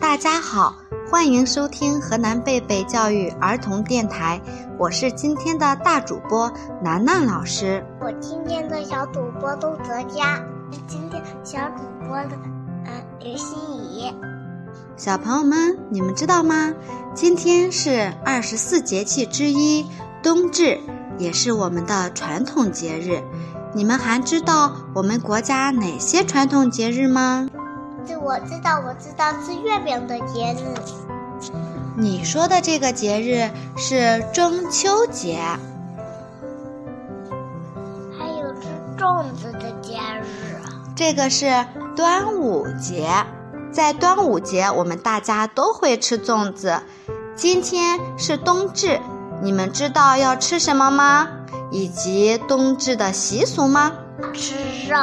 大家好，欢迎收听河南贝贝教育儿童电台，我是今天的大主播楠楠老师。我今天的小主播窦泽佳，今天小主播的嗯刘欣怡。小朋友们，你们知道吗？今天是二十四节气之一冬至，也是我们的传统节日。你们还知道我们国家哪些传统节日吗？这我知道，我知道吃月饼的节日。你说的这个节日是中秋节，还有吃粽子的节日，这个是端午节。在端午节，我们大家都会吃粽子。今天是冬至，你们知道要吃什么吗？以及冬至的习俗吗？吃肉，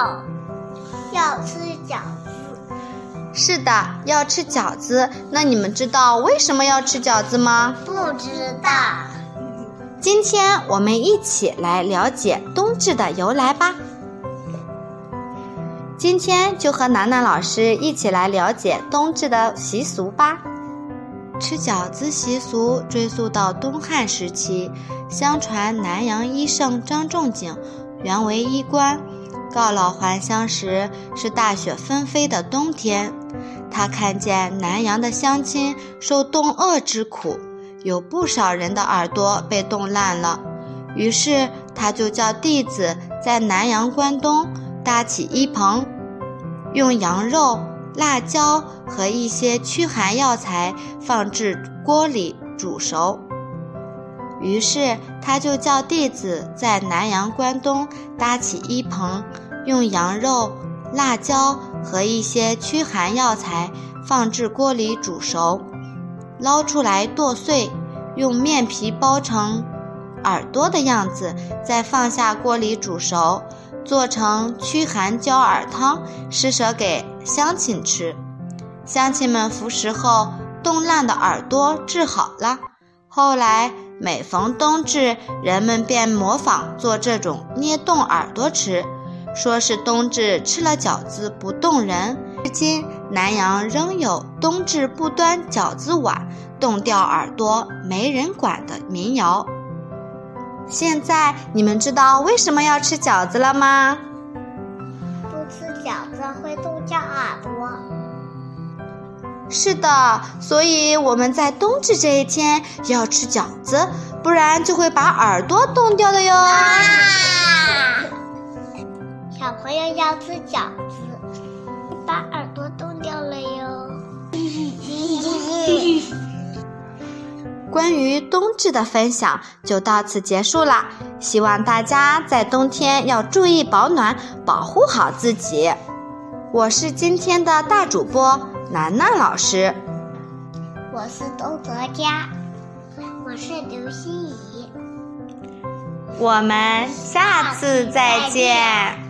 要吃饺子。是的，要吃饺子。那你们知道为什么要吃饺子吗？不知道。今天我们一起来了解冬至的由来吧。今天就和楠楠老师一起来了解冬至的习俗吧。吃饺子习俗追溯到东汉时期，相传南阳医圣张仲景原为医官，告老还乡时是大雪纷飞的冬天，他看见南阳的乡亲受冻饿之苦，有不少人的耳朵被冻烂了，于是他就叫弟子在南阳关东。搭起一棚，用羊肉、辣椒和一些驱寒药材放置锅里煮熟。于是他就叫弟子在南阳关东搭起一棚，用羊肉、辣椒和一些驱寒药材放置锅里煮熟，捞出来剁碎，用面皮包成耳朵的样子，再放下锅里煮熟。做成驱寒焦耳汤，施舍给乡亲吃。乡亲们服食后，冻烂的耳朵治好了。后来每逢冬至，人们便模仿做这种捏冻耳朵吃，说是冬至吃了饺子不冻人。至今，南阳仍有冬至不端饺子碗，冻掉耳朵没人管的民谣。现在你们知道为什么要吃饺子了吗？不吃饺子会冻掉耳朵。是的，所以我们在冬至这一天要吃饺子，不然就会把耳朵冻掉的哟。小朋友要吃饺子，把耳朵冻掉了哟。关于冬至的分享就到此结束啦，希望大家在冬天要注意保暖，保护好自己。我是今天的大主播楠楠老师，我是东泽佳，我是刘欣怡，我们下次再见。